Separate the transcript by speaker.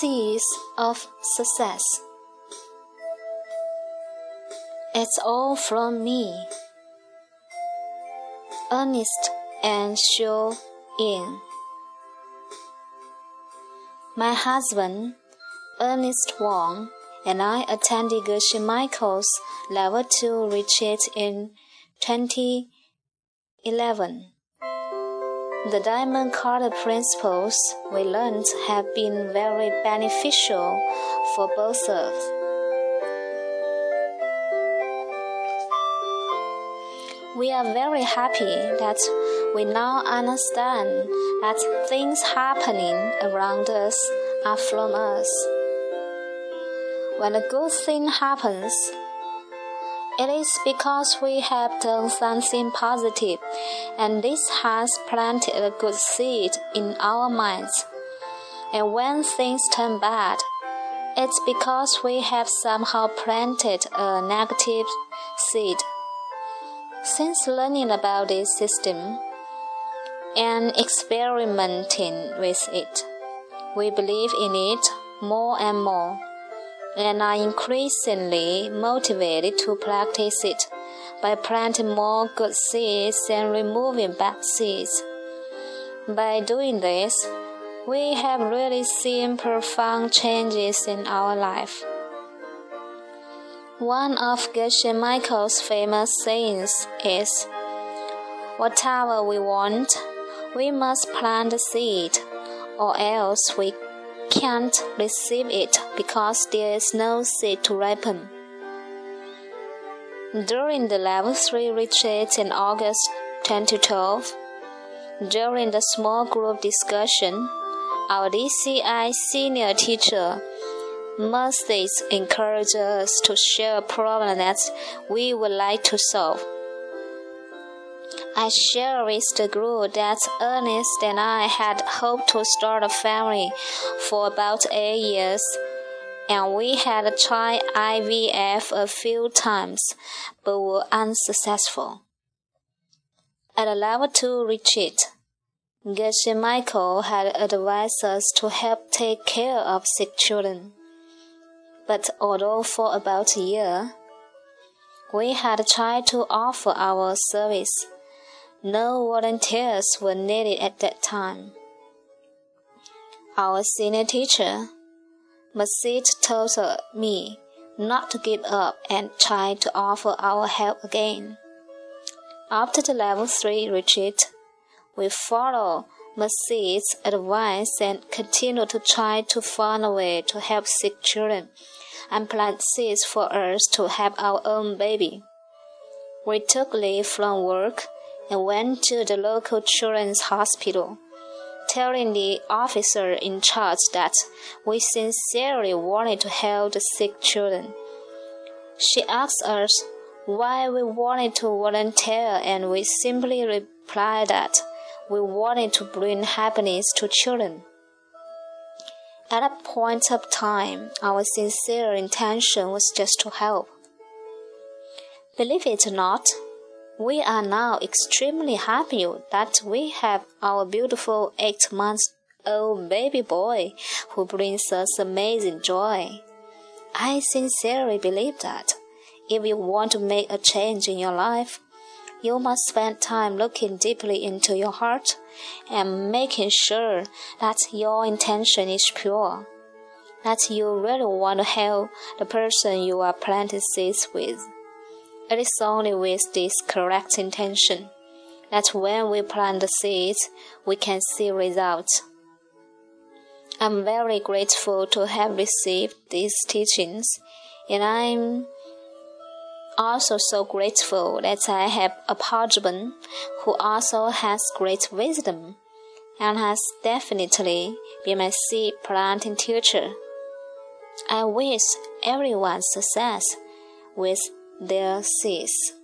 Speaker 1: Seeds of Success. It's all from me. Ernest and Shu In. My husband, Ernest Wang, and I attended Geshe Michael's Level 2 retreat in 2011. The diamond cutter principles we learned have been very beneficial for both of us. We are very happy that we now understand that things happening around us are from us. When a good thing happens, it is because we have done something positive, and this has planted a good seed in our minds. And when things turn bad, it's because we have somehow planted a negative seed. Since learning about this system and experimenting with it, we believe in it more and more and are increasingly motivated to practice it by planting more good seeds and removing bad seeds. By doing this, we have really seen profound changes in our life. One of Geshe Michael's famous sayings is Whatever we want, we must plant a seed, or else we can't receive it because there is no seed to ripen. During the level 3 retreat in August 2012, during the small group discussion, our DCI senior teacher Mercedes encouraged us to share a problem that we would like to solve. I with the group that Ernest and I had hoped to start a family for about eight years, and we had tried IVF a few times but were unsuccessful. At a level 2 retreat, Geshe Michael had advised us to help take care of sick children. But although for about a year, we had tried to offer our service no volunteers were needed at that time. Our senior teacher, Masit, told me not to give up and try to offer our help again. After the level 3 retreat, we followed Masit's advice and continue to try to find a way to help sick children and plant seeds for us to have our own baby. We took leave from work and went to the local children's hospital, telling the officer in charge that we sincerely wanted to help the sick children. She asked us why we wanted to volunteer, and we simply replied that we wanted to bring happiness to children. At a point of time, our sincere intention was just to help. Believe it or not, we are now extremely happy that we have our beautiful eight months old baby boy who brings us amazing joy. I sincerely believe that if you want to make a change in your life, you must spend time looking deeply into your heart and making sure that your intention is pure, that you really want to help the person you are planting seeds with. It is only with this correct intention that when we plant the seeds, we can see results. I'm very grateful to have received these teachings, and I'm also so grateful that I have a husband who also has great wisdom and has definitely been my seed planting teacher. I wish everyone success with their seeds.